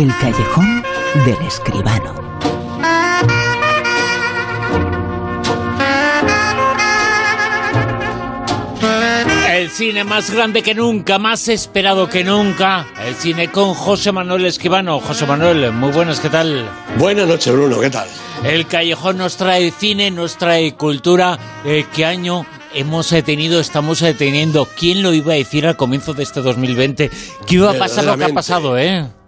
El callejón del escribano. El cine más grande que nunca, más esperado que nunca. El cine con José Manuel Escribano. José Manuel, muy buenas, ¿qué tal? Buenas noches, Bruno, ¿qué tal? El callejón nos trae cine, nos trae cultura. Eh, ¿Qué año hemos tenido, estamos teniendo? ¿Quién lo iba a decir al comienzo de este 2020? ¿Qué iba a pasar lo que ha pasado, eh?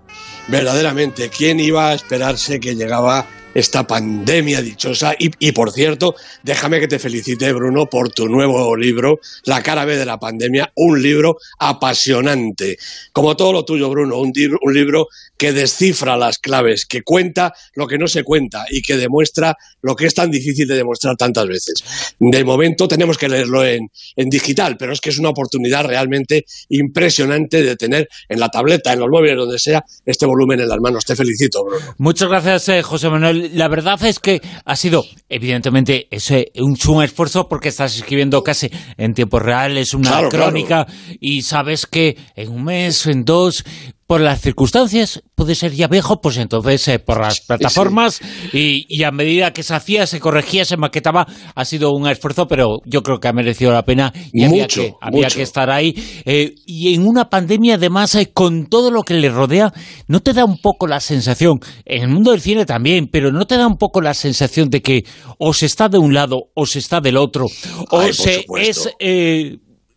Verdaderamente, ¿quién iba a esperarse que llegaba esta pandemia dichosa. Y, por cierto, déjame que te felicite, Bruno, por tu nuevo libro, La cara B de la pandemia, un libro apasionante. Como todo lo tuyo, Bruno, un, libro que descifra las claves, que cuenta lo que no se cuenta y que demuestra lo que es tan difícil de demostrar tantas veces. De momento tenemos que leerlo en, en digital, pero es que es una oportunidad realmente impresionante de tener en la tableta, en los móviles, donde sea, este volumen en las manos. Te felicito, Bruno. Muchas gracias, eh, José Manuel la verdad es que ha sido, evidentemente, ese, un, un esfuerzo porque estás escribiendo casi en tiempo real, es una crónica y sabes que en un mes, en dos, por las circunstancias, puede ser ya viejo, pues entonces eh, por las plataformas Y, a medida que se hacía, se corregía, se maquetaba, ha sido un esfuerzo, pero yo creo que ha merecido la pena y había, que, había que estar ahí. Eh, y en una pandemia, además, eh, con todo lo que le rodea, ¿no te da un poco la sensación, en el mundo del cine también, pero no te da un poco la sensación de que o se está de un lado o se está del otro, o se es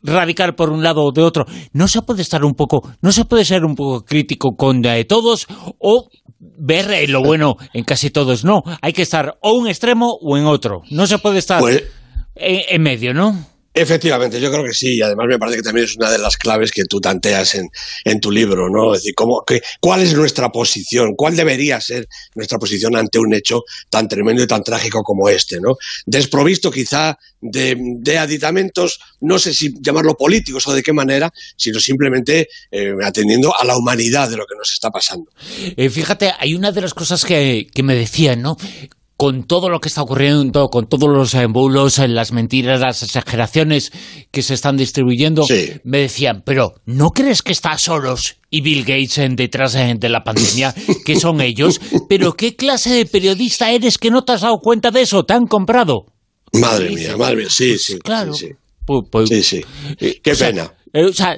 radical por un lado o de otro. No se puede estar un poco, no se puede ser un poco crítico con todos o ver lo bueno en casi todos. No, hay que estar o un extremo o en otro. No se puede estar pues en medio, ¿no? Efectivamente, yo creo que sí, y además me parece que también es una de las claves que tú tanteas en, en tu libro, ¿no? Es decir, ¿cómo, qué, ¿cuál es nuestra posición? ¿Cuál debería ser nuestra posición ante un hecho tan tremendo y tan trágico como este, ¿no? Desprovisto quizá de, de aditamentos, no sé si llamarlo políticos o de qué manera, sino simplemente eh, atendiendo a la humanidad de lo que nos está pasando. Eh, fíjate, hay una de las cosas que, que me decían, ¿no? Con todo lo que está ocurriendo, con todos los embulos, las mentiras, las exageraciones que se están distribuyendo, me decían, pero ¿no crees que está Soros y Bill Gates detrás de la pandemia, que son ellos? ¿Pero qué clase de periodista eres que no te has dado cuenta de eso? ¿Te han comprado? Madre mía, madre mía, sí, pues sí. Claro. Sí, sí. Eh, qué pena. Eh, o sea,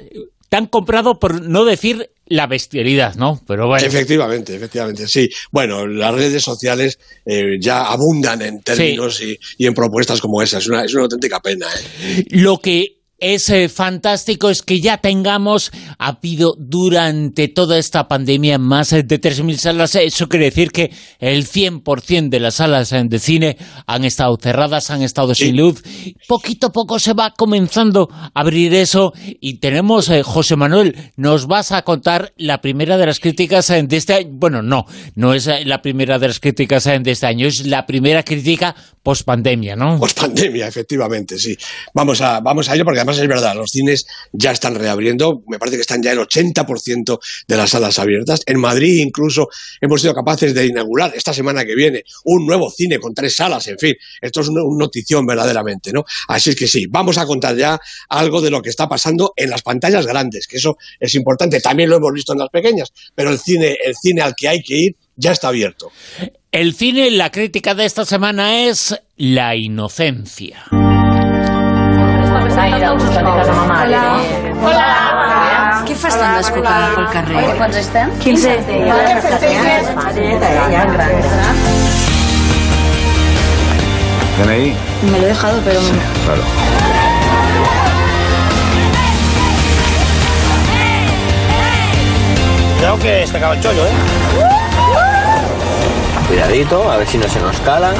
te han comprado por no decir la bestialidad, ¿no? Pero bueno. Efectivamente, efectivamente, sí. Bueno, las redes sociales eh, ya abundan en términos y, y, en propuestas como esa. Es una, es una auténtica pena. ¿eh? Lo que es eh, fantástico es que ya tengamos, ha habido durante toda esta pandemia más de 3.000 salas. Eso quiere decir que el 100% de las salas de cine han estado cerradas, han estado sin luz. Poquito a poco se va comenzando a abrir eso y tenemos, eh, José Manuel, nos vas a contar la primera de las críticas de este año. Bueno, no, no es la primera de las críticas de este año, es la primera crítica post-pandemia, ¿no? Post-pandemia, efectivamente, sí. Vamos a, vamos a ello porque además es verdad, los cines ya están reabriendo, me parece que están ya el 80% de las salas abiertas. En Madrid incluso hemos sido capaces de inaugurar esta semana que viene un nuevo cine con tres salas, en fin, esto es una, notición verdaderamente, ¿no? Así es que sí, vamos a contar ya algo de lo que está pasando en las pantallas grandes, que eso es importante, también lo hemos visto en las pequeñas, pero el cine, el cine al que hay que ir ya está abierto. El cine, la crítica de esta semana es La inocencia. Hola. Hola. Què fas tan descopada pel carrer? Quants estem? 15. ¿DNI? Me lo he dejado, pero... Sí, claro. Cuidado que se acaba el chollo, ¿eh? Cuidadito, a ver si no se nos cala.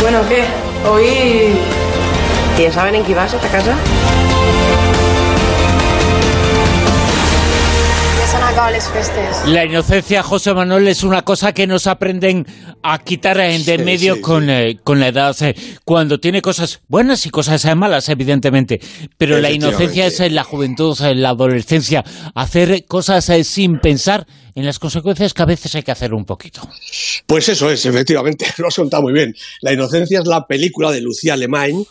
Bueno, ¿qué? Hoy ¿Ya saben en qué vas a esta casa? Festes. La inocencia, José Manuel, es una cosa que nos aprenden a quitar en de medio con, eh, con, la edad. Eh, cuando tiene cosas buenas y cosas eh, malas, evidentemente. Pero la inocencia es en la juventud, en la adolescencia. Hacer cosas sin pensar en las consecuencias que a veces hay que hacer un poquito. Pues eso es, efectivamente, lo has contado muy bien. La inocencia es la película de Lucía Alemán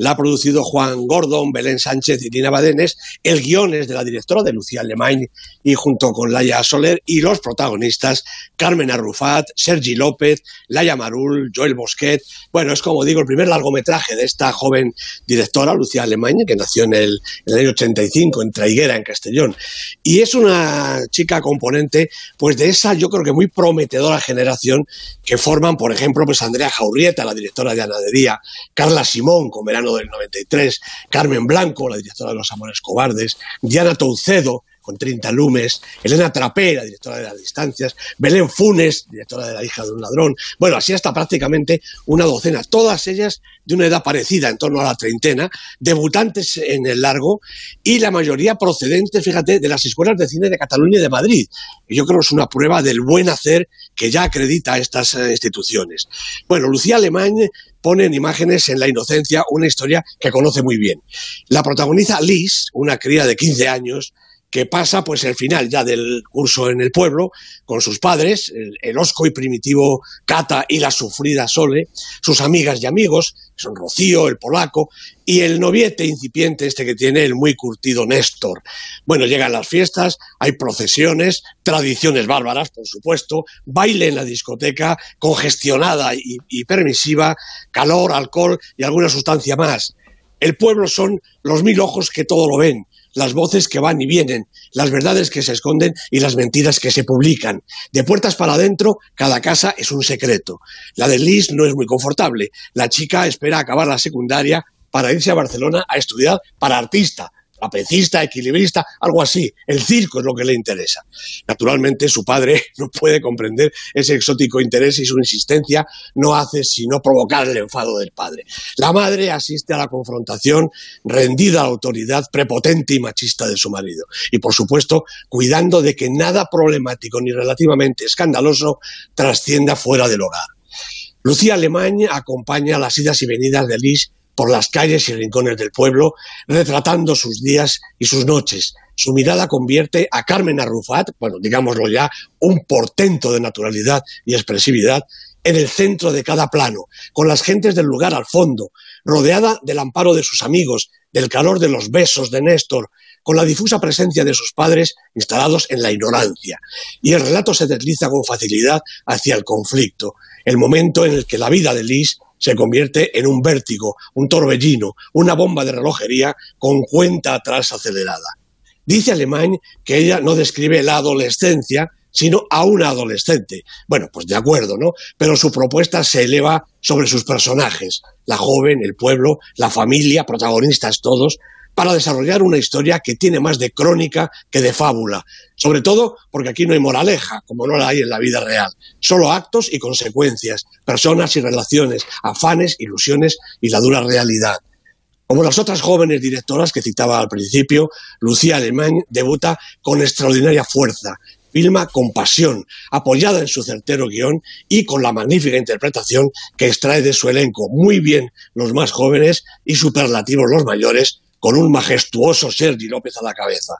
la ha producido Juan Gordon, Belén Sánchez y Lina Badenes. El guion es de la directora de Lucía Alemany y junto con Laia Soler y los protagonistas Carmen Arrufat, Sergi López, Laia Marul, Joel Bosquet. Bueno, es como digo el primer largometraje de esta joven directora, Lucía Alemany, que nació en el, año 85 en Traiguera, en Castellón. Y es una chica componente pues de esa, yo creo que muy prometedora generación que forman, por ejemplo, pues Andrea Jaurrieta, la directora de Anadería, Carla Simón, con Verano del 93, Carmen Blanco, la directora de Los Amores Cobardes, Diana Toucedo, con 30 lumes, Elena Trapé, la directora de las distancias, Belén Funes, directora de La hija de un ladrón, bueno, así hasta prácticamente una docena, todas ellas de una edad parecida, en torno a la treintena, debutantes en el largo y la mayoría procedentes, fíjate, de las escuelas de cine de Cataluña y de Madrid. Y yo creo que es una prueba del buen hacer que ya acredita a estas eh, instituciones. Bueno, Lucía Alemán pone en imágenes en La Inocencia una historia que conoce muy bien. La protagoniza Liz, una cría de 15 años, que pasa pues el final ya del curso en el pueblo con sus padres, el, osco y primitivo Cata y la sufrida Sole, sus amigas y amigos, son Rocío, el polaco, y el noviete incipiente este que tiene el muy curtido Néstor. Bueno, llegan las fiestas, hay procesiones, tradiciones bárbaras, por supuesto, baile en la discoteca, congestionada y permisiva, calor, alcohol y alguna sustancia más. El pueblo son los mil ojos que todo lo ven, las voces que van y vienen, las verdades que se esconden y las mentiras que se publican. De puertas para adentro, cada casa es un secreto. La de Liz no es muy confortable. La chica espera acabar la secundaria para irse a Barcelona a estudiar para artista, trapecista, equilibrista, algo así. El circo es lo que le interesa. Naturalmente, su padre no puede comprender ese exótico interés y su insistencia no hace sino provocar el enfado del padre. La madre asiste a la confrontación, rendida a la autoridad prepotente y machista de su marido. Y, por supuesto, cuidando de que nada problemático ni relativamente escandaloso trascienda fuera del hogar. Lucía Alemán acompaña las idas y venidas de Liz por las calles y rincones del pueblo, retratando sus días y sus noches. Su mirada convierte a Carmen Arrufat, bueno, digámoslo ya, un portento de naturalidad y expresividad, en el centro de cada plano, con las gentes del lugar al fondo, rodeada del amparo de sus amigos, del calor de los besos de Néstor, con la difusa presencia de sus padres instalados en la ignorancia. Y el relato se desliza con facilidad hacia el conflicto, el momento en el que la vida de Liz se convierte en un vértigo, un torbellino, una bomba de relojería con cuenta atrás acelerada. Dice Alemán que ella no describe la adolescencia, sino a una adolescente. Bueno, pues de acuerdo, ¿no? Pero su propuesta se eleva sobre sus personajes, la joven, el pueblo, la familia, protagonistas todos, para desarrollar una historia que tiene más de crónica que de fábula, sobre todo porque aquí no hay moraleja, como no la hay en la vida real, solo actos y consecuencias, personas y relaciones, afanes, ilusiones y la dura realidad. Como las otras jóvenes directoras que citaba al principio, Lucía Alemán debuta con extraordinaria fuerza, filma con pasión, apoyada en su certero guion y con la magnífica interpretación que extrae de su elenco. Muy bien los más jóvenes y superlativos los mayores, con un majestuoso Sergi López a la cabeza.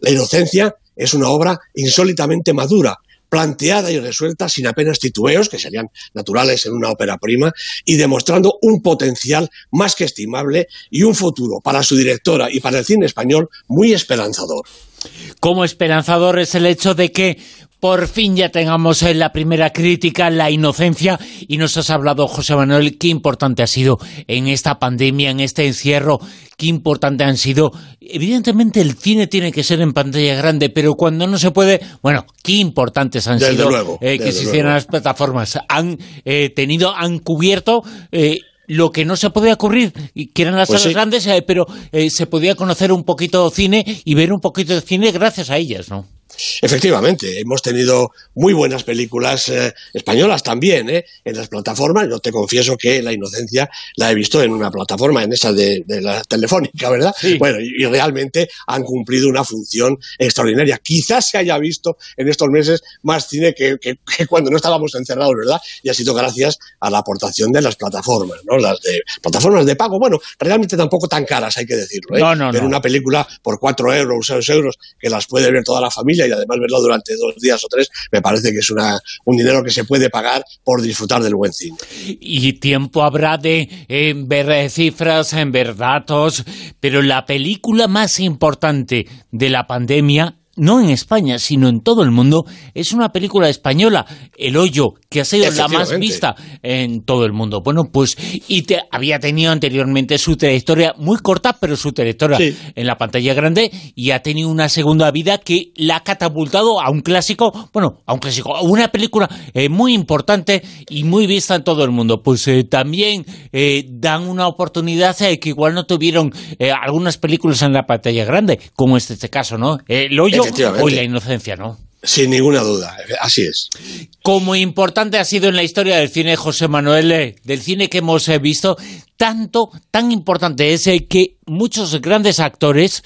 La inocencia es una obra insólitamente madura, planteada y resuelta sin apenas titubeos, que serían naturales en una ópera prima, y demostrando un potencial más que estimable y un futuro para su directora y para el cine español muy esperanzador. Como esperanzador es el hecho de que por fin ya tengamos en la primera crítica la inocencia y nos has hablado, José Manuel, qué importante ha sido en esta pandemia, en este encierro, qué importante han sido. Evidentemente el cine tiene que ser en pantalla grande, pero cuando no se puede, bueno, qué importantes han sido eh, que se hicieran las plataformas. Han eh, tenido, han cubierto... Eh, lo que no se podía ocurrir, que eran las pues salas grandes, pero se podía conocer un poquito de cine y ver un poquito de cine gracias a ellas, ¿no? Efectivamente, hemos tenido muy buenas películas eh, españolas también ¿eh? en las plataformas. Yo te confieso que La Inocencia la he visto en una plataforma, en esa de, la telefónica, ¿verdad? Bueno, y, realmente han cumplido una función extraordinaria. Quizás se haya visto en estos meses más cine que, cuando no estábamos encerrados, ¿verdad? Y ha sido gracias a la aportación de las plataformas, ¿no? Las de plataformas de pago, bueno, realmente tampoco tan caras, hay que decirlo. ¿eh? No, no, Ver una película por cuatro euros, seis euros, que las puede ver toda la familia y además verlo durante dos días o tres me parece que es una, un dinero que se puede pagar por disfrutar del buen cine. Y tiempo habrá de eh, ver eh, cifras, en ver datos, pero la película más importante de la pandemia no en España, sino en todo el mundo, es una película española, El Hoyo, que ha sido la más vista en todo el mundo. Bueno, pues, y te, había tenido anteriormente su trayectoria muy corta, pero su trayectoria en la pantalla grande, y ha tenido una segunda vida que la ha catapultado a un clásico, bueno, a un clásico, a una película eh, muy importante y muy vista en todo el mundo. Pues eh, también eh, dan una oportunidad que igual no tuvieron algunas películas en la pantalla grande, como es este caso, ¿no? El Hoyo Hoy la inocencia, ¿no? Sin ninguna duda, así es. Como importante ha sido en la historia del cine, José Manuel, eh, del cine que hemos eh, visto, tanto, tan importante es eh, que muchos grandes actores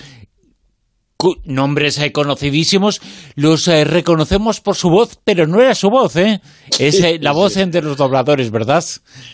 nombres eh, conocidísimos, los eh, reconocemos por su voz, pero no era su voz, ¿eh? Es eh, la voz de los dobladores, ¿verdad?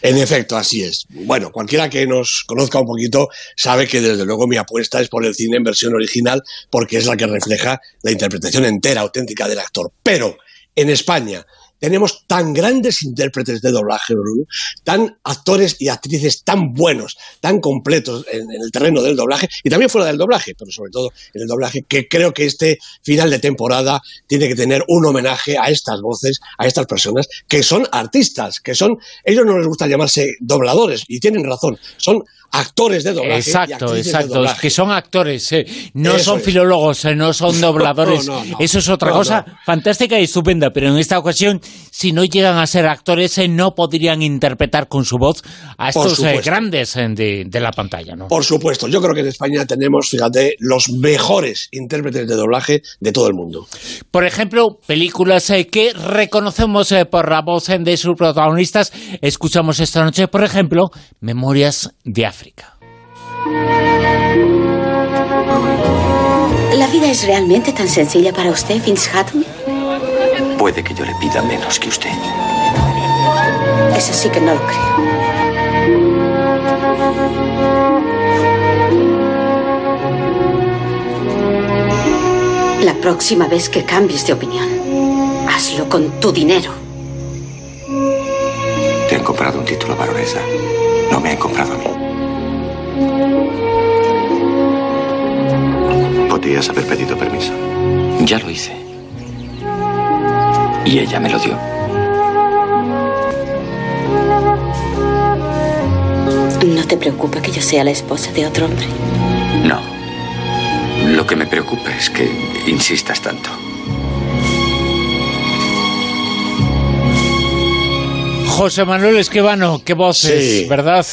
En efecto, así es. Bueno, cualquiera que nos conozca un poquito sabe que desde luego mi apuesta es por el cine en versión original, porque es la que refleja la interpretación entera, auténtica del actor. Pero en España, tenemos tan grandes intérpretes de doblaje, Bruno, tan actores y actrices tan buenos, tan completos en, el terreno del doblaje y también fuera del doblaje, pero sobre todo en el doblaje, que creo que este final de temporada tiene que tener un homenaje a estas voces, a estas personas que son artistas, que son, ellos no les gusta llamarse dobladores y tienen razón, son actores de doblaje. Exacto, exacto. que son actores, eh, no son filólogos, eh, no son dobladores. Eso es otra cosa fantástica y estupenda, pero en esta ocasión, si no llegan a ser actores, eh, no podrían interpretar con su voz a estos grandes de, de, la pantalla. ¿no? Por supuesto, yo creo que en España tenemos, fíjate, los mejores intérpretes de doblaje de todo el mundo. Por ejemplo, películas que reconocemos por la voz de sus protagonistas. Escuchamos esta noche, por ejemplo, Memorias de África. ¿La vida es realmente tan sencilla para usted, Vince Hatton? Puede que yo le pida menos que usted. Eso sí que no lo creo. La próxima vez que cambies de opinión, hazlo con tu dinero. Te han comprado un título, baronesa. No me han comprado a mí. Podrías haber pedido permiso. Ya lo hice. Y ella me lo dio. ¿No te preocupa que yo sea la esposa de otro hombre? No. Lo que me preocupa es que insistas tanto. José Manuel Esquivano, qué voces, ¿verdad?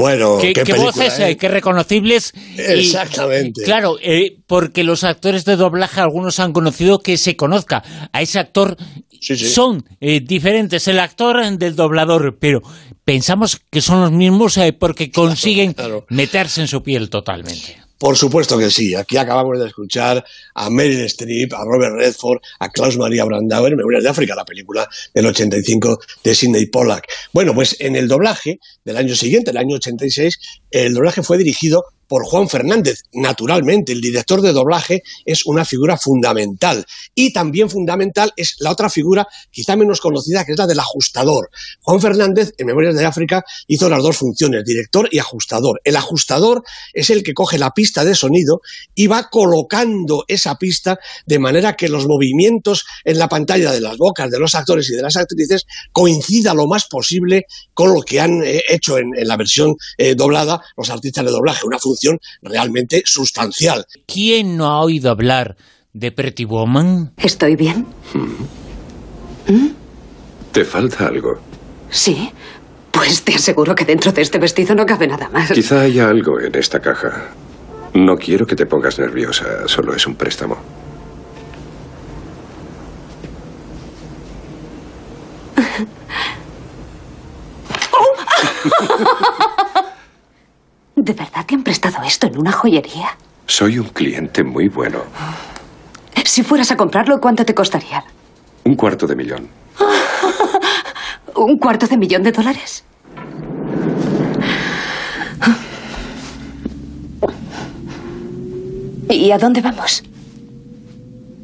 Bueno, qué, qué, voces, ¿eh? qué reconocibles. Exactamente. claro, eh, porque los actores de doblaje, algunos han conocido que se conozca a ese actor. Son eh, diferentes el actor del doblador, pero pensamos que son los mismos porque consiguen meterse en su piel totalmente. Por supuesto que sí. Aquí acabamos de escuchar a Meryl Streep, a Robert Redford, a Klaus Maria Brandauer, Memorias de África, la película del 85 de Sidney Pollack. Bueno, pues en el doblaje del año siguiente, el año 86, el doblaje fue dirigido por Juan Fernández. Naturalmente, el director de doblaje es una figura fundamental. Y también fundamental es la otra figura, quizá menos conocida, que es la del ajustador. Juan Fernández, en Memorias de África, hizo las dos funciones, director y ajustador. El ajustador es el que coge la pista de sonido y va colocando esa pista de manera que los movimientos en la pantalla de las bocas de los actores y de las actrices coincida lo más posible con lo que han eh, hecho en, la versión eh, doblada los artistas de doblaje. Una función realmente sustancial. ¿Quién no ha oído hablar de Pretty Woman? ¿Estoy bien? Hmm. ¿Mm? ¿Te falta algo? Sí. Pues te aseguro que dentro de este vestido no cabe nada más. Quizá haya algo en esta caja. No quiero que te pongas nerviosa, solo es un préstamo. ¿De verdad te han prestado esto en una joyería? Soy un cliente muy bueno. Si fueras a comprarlo, ¿cuánto te costaría? Un cuarto de millón. ¿Un cuarto de millón de dólares? ¿Y a dónde vamos?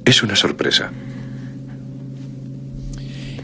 Es una sorpresa.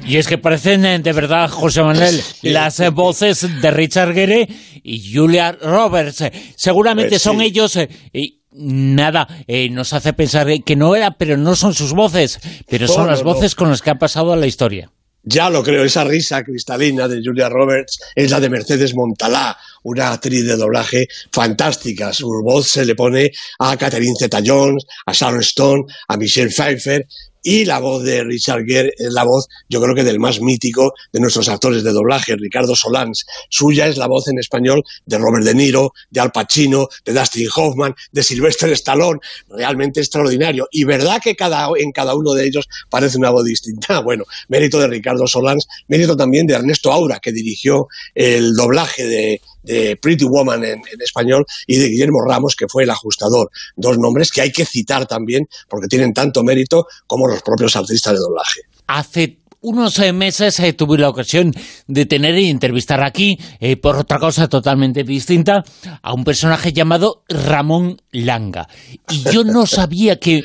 Y es que parecen eh, de verdad, José Manuel, las eh, voces de Richard Gere y Julia Roberts. Seguramente Pues son ellos. eh, y nada, eh, nos hace pensar eh, que no era, pero no son sus voces, pero son las no, no. voces con las que han pasado a la historia. Ya lo creo, esa risa cristalina de Julia Roberts es la de Mercedes Montalá, una actriz de doblaje fantástica. Su voz se le pone a Catherine Zeta-Jones, a Sharon Stone, a Michelle Pfeiffer y la voz de Richard Gere es la voz, yo creo que del más mítico de nuestros actores de doblaje, Ricardo Solans. Suya es la voz en español de Robert De Niro, de Al Pacino, de Dustin Hoffman, de Sylvester Stallone. Realmente extraordinario. Y verdad que cada, en cada uno de ellos parece una voz distinta. Bueno, mérito de Ricardo Solans, mérito también de Ernesto Aura, que dirigió el doblaje de, de Pretty Woman en, en español, y de Guillermo Ramos, que fue el ajustador. Dos nombres que hay que citar también, porque tienen tanto mérito como los propios artistas de doblaje. Hace unos eh, meses eh, tuve la ocasión de tener y entrevistar aquí, eh, por otra cosa totalmente distinta, a un personaje llamado Ramón Langa. Y yo no sabía que,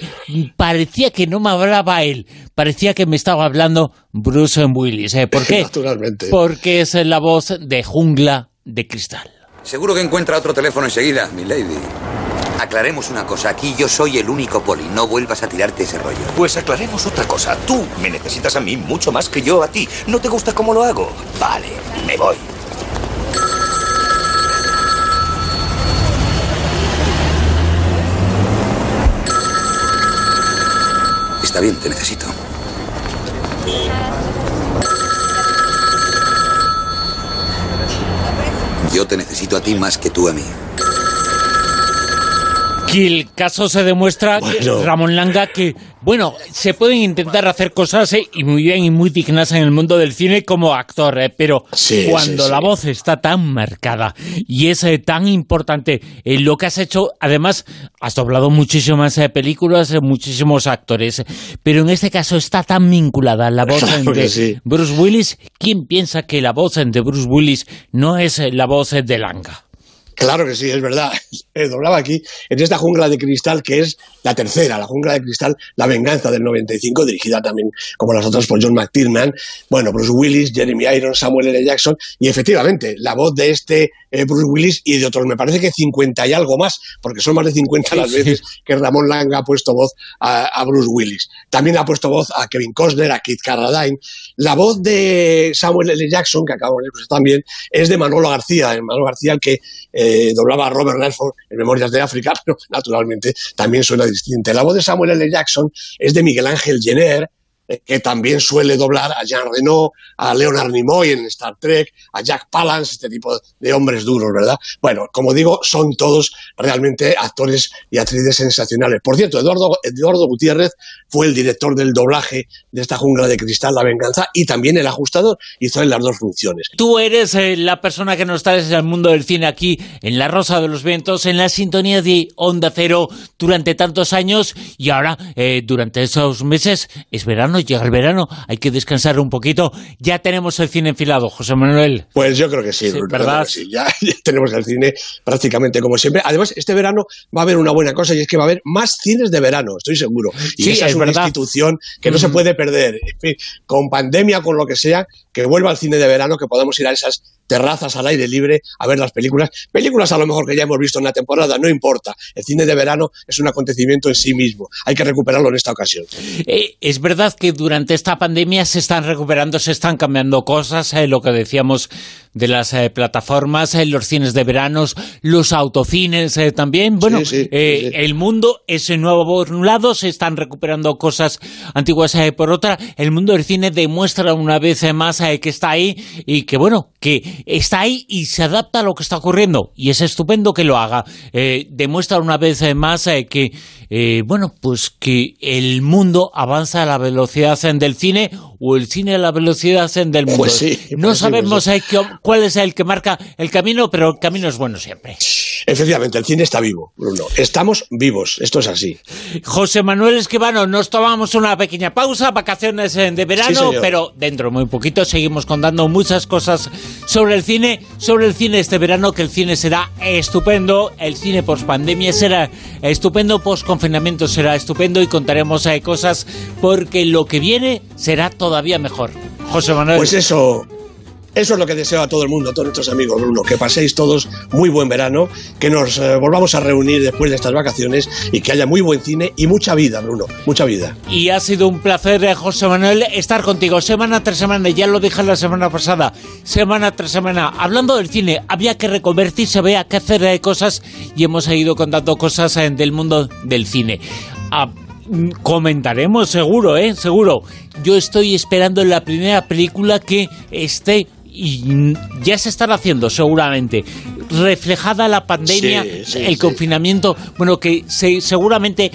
parecía que no me hablaba él, parecía que me estaba hablando Bruce Willis. eh. ¿Por qué? Naturalmente. Porque es la voz de Jungla de Cristal. Seguro que encuentra otro teléfono enseguida, mi lady. Aclaremos una cosa, aquí yo soy el único poli, no vuelvas a tirarte ese rollo. Pues aclaremos otra cosa. Tú me necesitas a mí mucho más que yo a ti. ¿No te gusta cómo lo hago? Vale, me voy. Está bien, te necesito. Yo te necesito a ti más que tú a mí. Que el caso se demuestra, Bueno. Ramón Langa, que, bueno, se pueden intentar hacer cosas eh, y muy bien y muy dignas en el mundo del cine como actor, eh, pero Sí, cuando sí, la sí. voz está tan marcada y es eh, tan importante en lo que has hecho, además, has doblado muchísimas películas, muchísimos actores, pero en este caso está tan vinculada la voz de. Bruce Willis. ¿Quién piensa que la voz de Bruce Willis no es la voz de Langa? Claro que sí, es verdad. Doblaba aquí en esta jungla de cristal que es la tercera, la jungla de cristal, La venganza del 95, dirigida también como las otras por John McTiernan. Bueno, Bruce Willis, Jeremy Irons, Samuel L. Jackson y efectivamente la voz de este eh, Bruce Willis y de otros, me parece que 50 y algo más, porque son más de 50 las veces que Ramón Langa ha puesto voz a, a Bruce Willis. También ha puesto voz a Kevin Costner, a Kit Carradine. La voz de Samuel L. Jackson, que acabamos de escuchar también, es de Manolo García, Manolo García el que eh, doblaba a Robert Redford en Memorias de África, pero naturalmente también suena distinta. La voz de Samuel L. Jackson es de Miguel Ángel Jenner, eh, que también suele doblar a Jean Reno, a Leonard Nimoy en Star Trek, a Jack Palance, este tipo de hombres duros, ¿verdad? Bueno, como digo, son todos realmente actores y actrices sensacionales. Por cierto, Eduardo, Eduardo Gutiérrez fue el director del doblaje de esta jungla de cristal, La Venganza, y también el ajustador, hizo en las dos funciones. Tú eres eh, la persona que nos traes al mundo del cine aquí, en La Rosa de los Vientos, en la sintonía de Onda Cero durante tantos años y ahora, eh, durante esos meses, es verano, llega el verano, hay que descansar un poquito. Ya tenemos el cine enfilado, José Manuel. Pues yo creo que sí, Sí, Bruno, ¿verdad? que sí. Ya, ya tenemos el cine prácticamente como siempre. Además, este verano va a haber una buena cosa y es que va a haber más cines de verano, estoy seguro. Y Sí, esa es es una verdad. institución que no se puede perder. En fin, con pandemia, con lo que sea, que vuelva al cine de verano, que podamos ir a esas terrazas al aire libre a ver las películas. Películas a lo mejor que ya hemos visto en la temporada, no importa. El cine de verano es un acontecimiento en sí mismo. Hay que recuperarlo en esta ocasión. Eh, es verdad que durante esta pandemia se están recuperando, se están cambiando cosas, eh, lo que decíamos de las eh, plataformas, eh, los cines de veranos, los autocines eh, también. Bueno, Sí, sí, eh, sí, el mundo es nuevo por un lado, se están recuperando cosas antiguas eh, por otra. El mundo del cine demuestra una vez más que está ahí y que, bueno, que está ahí y se adapta a lo que está ocurriendo. Y es estupendo que lo haga. Demuestra una vez más que, bueno, pues que el mundo avanza a la velocidad del cine o el cine a la velocidad eh, del mundo. Pues sí, no pues sí, sabemos pues qué- cuál es el que marca el camino, pero el camino es bueno siempre. Efectivamente, el cine está vivo, Bruno. Estamos vivos, esto es así. José Manuel Esquivano, nos tomamos una pequeña pausa, vacaciones eh, de verano, pero dentro muy poquito seguimos contando muchas cosas sobre el cine, sobre el cine este verano, que el cine será estupendo, el cine post pandemia será estupendo, post confinamiento será estupendo y contaremos eh, cosas porque lo que viene será todavía mejor. José Manuel. Pues eso, eso es lo que deseo a todo el mundo, a todos nuestros amigos, Bruno, que paséis todos muy buen verano, que nos eh, volvamos a reunir después de estas vacaciones y que haya muy buen cine y mucha vida, Bruno, mucha vida. Y ha sido un placer, eh, José Manuel, estar contigo semana tras semana, ya lo dije la semana pasada, semana tras semana, hablando del cine, había que reconvertirse, había que hacer eh, cosas y hemos ido contando cosas del mundo del cine. Ah, mm, comentaremos seguro, ¿eh? Seguro. Yo estoy esperando la primera película que esté y ya se están haciendo seguramente reflejada la pandemia el confinamiento bueno que seguramente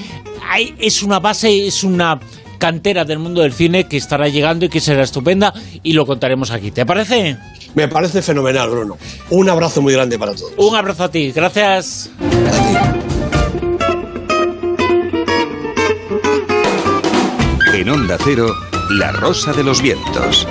hay, es una base es una cantera del mundo del cine que estará llegando y que será estupenda y lo contaremos aquí. ¿te parece? Me parece fenomenal Bruno. Un abrazo muy grande para todos. Un abrazo a ti. Gracias. En Onda Cero, La Rosa de los Vientos.